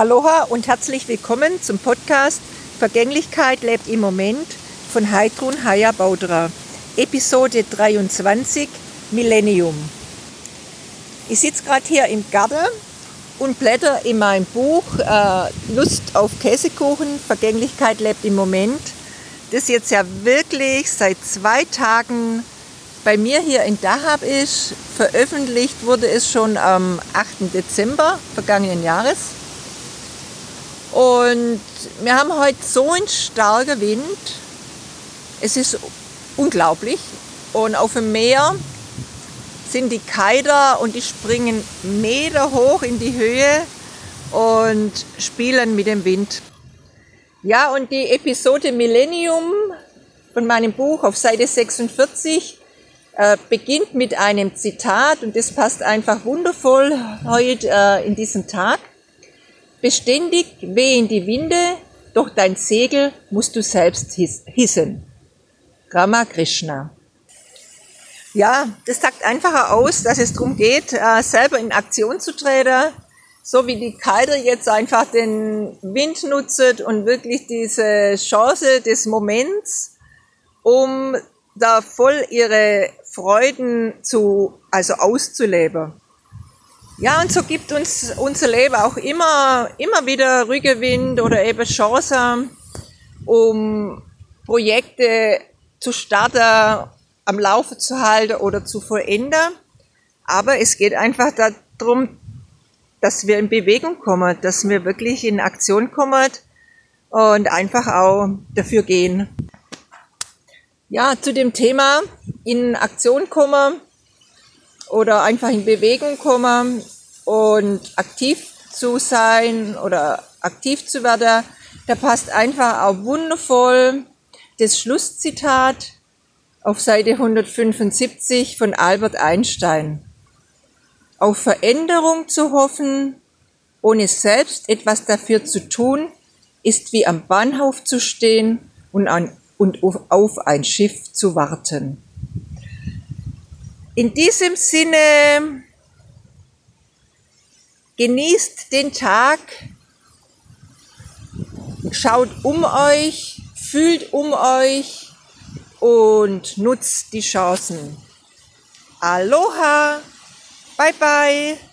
Aloha und herzlich willkommen zum Podcast Vergänglichkeit lebt im Moment von Heidrun Haya Baudra, Episode 23 Millennium. Ich sitze gerade hier im Garten und blätter in meinem Buch äh, Lust auf Käsekuchen, Vergänglichkeit lebt im Moment, das jetzt ja wirklich seit zwei Tagen bei mir hier in Dahab ist. Veröffentlicht wurde es schon am 8. Dezember vergangenen Jahres. Und wir haben heute so einen starken Wind. Es ist unglaublich. Und auf dem Meer sind die Kiter und die springen Meter hoch in die Höhe und spielen mit dem Wind. Ja, und die Episode Millennium von meinem Buch auf Seite 46 äh, beginnt mit einem Zitat und das passt einfach wundervoll heute äh, in diesem Tag. Beständig wehen die Winde, doch dein Segel musst du selbst hissen. Ramakrishna. Ja, das sagt einfach aus, dass es darum geht, äh, selber in Aktion zu treten, so wie die Kiter jetzt einfach den Wind nutzt und wirklich diese Chance des Moments, um da voll ihre Freuden zu, also auszuleben. Ja, und so gibt uns unser Leben auch immer, immer wieder Rückgewinn oder eben Chancen, um Projekte zu starten, am Laufe zu halten oder zu verändern. Aber es geht einfach darum, dass wir in Bewegung kommen, dass wir wirklich in Aktion kommen und einfach auch dafür gehen. Ja, zu dem Thema in Aktion kommen oder einfach in Bewegung kommen und aktiv zu sein oder aktiv zu werden, da passt einfach auch wundervoll das Schlusszitat auf Seite 175 von Albert Einstein. Auf Veränderung zu hoffen, ohne selbst etwas dafür zu tun, ist wie am Bahnhof zu stehen und, an, und auf ein Schiff zu warten. In diesem Sinne genießt den Tag, schaut um euch, fühlt um euch und nutzt die Chancen. Aloha, bye bye.